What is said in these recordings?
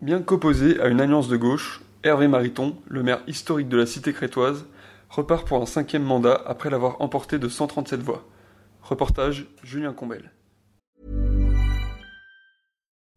Bien qu'opposé à une alliance de gauche, Hervé Mariton, le maire historique de la cité crétoise, repart pour un cinquième mandat après l'avoir emporté de 137 voix. Reportage Julien Combel.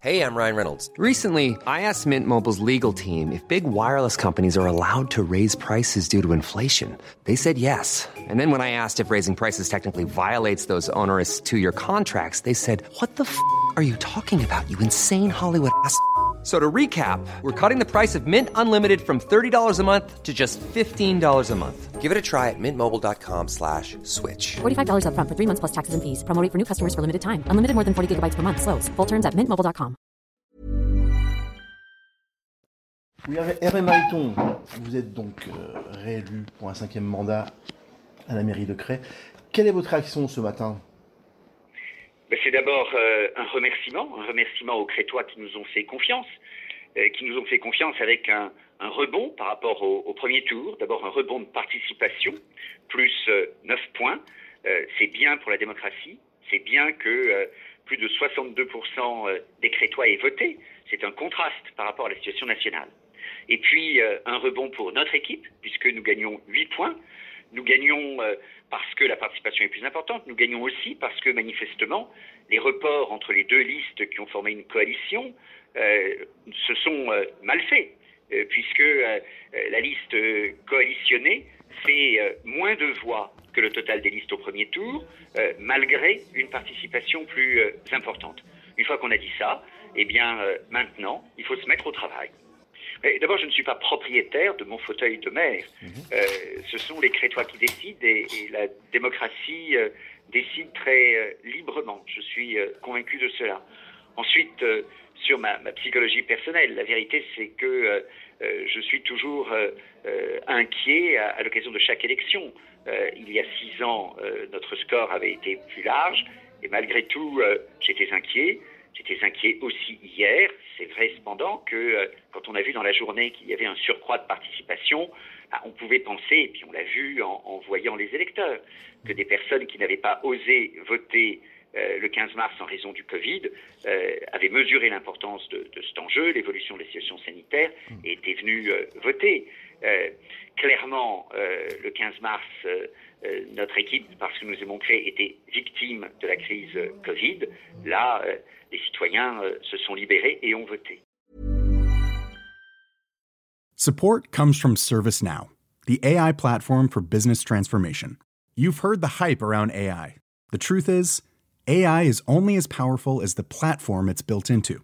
Hey, I'm Ryan Reynolds. Recently, I asked Mint Mobile's legal team if big wireless companies are allowed to raise prices due to inflation. They said yes. And then when I asked if raising prices technically violates those onerous two year contracts, they said, What the f are you talking about, you insane Hollywood ass? So to recap, we're cutting the price of Mint Unlimited from $30 a month to just $15 a month. Give it a try at mintmobile.com slash switch. $45 upfront for three months plus taxes and fees. Promo for new customers for limited time. Unlimited more than 40 gigabytes per month. Slows. Full terms at mintmobile.com. Oui, Hervé Mariton, vous êtes donc euh, réélu pour un cinquième mandat à la mairie de Cray. Quelle est votre réaction ce matin? C'est d'abord euh, un remerciement, un remerciement aux Crétois qui nous ont fait confiance, euh, qui nous ont fait confiance avec un, rebond par rapport au, premier tour. D'abord un rebond de participation, plus 9 euh, points. c'est bien pour la démocratie, c'est bien que plus de 62% des Crétois aient voté. C'est un contraste par rapport à la situation nationale. Et puis un rebond pour notre équipe, puisque nous gagnons 8 points. Nous gagnons parce que la participation est plus importante. Nous gagnons aussi parce que manifestement, les reports entre les deux listes qui ont formé une coalition euh, se sont euh, mal faits, euh, puisque la liste coalitionnée fait moins de voix que le total des listes au premier tour, malgré une participation plus importante. Une fois qu'on a dit ça, eh bien maintenant, il faut se mettre au travail. D'abord, je ne suis pas propriétaire de mon fauteuil de maire. Mhm. Euh, ce sont les Crétois qui décident et, la démocratie euh, décide très euh, librement. Je suis convaincu de cela. Ensuite, sur ma, psychologie personnelle, la vérité, c'est que je suis toujours inquiet à, à l'occasion de chaque élection. il y a six ans, notre score avait été plus large et malgré tout, j'étais inquiet. J'étais inquiet aussi hier. C'est vrai cependant que euh, quand on a vu dans la journée qu'il y avait un surcroît de participation, bah, on pouvait penser, et puis on l'a vu en, voyant les électeurs, que des personnes qui n'avaient pas osé voter euh, le 15 mars en raison du Covid euh, avaient mesuré l'importance de, cet enjeu, l'évolution de la situation sanitaire, et étaient venues voter. Clairement, le 15 mars, notre équipe, parce que nous avons créé, était victime de la crise Covid. Là, les citoyens euh, se sont libérés et ont voté. Support comes from ServiceNow, the AI platform for business transformation. You've heard the hype around AI. The truth is, AI is only as powerful as the platform it's built into.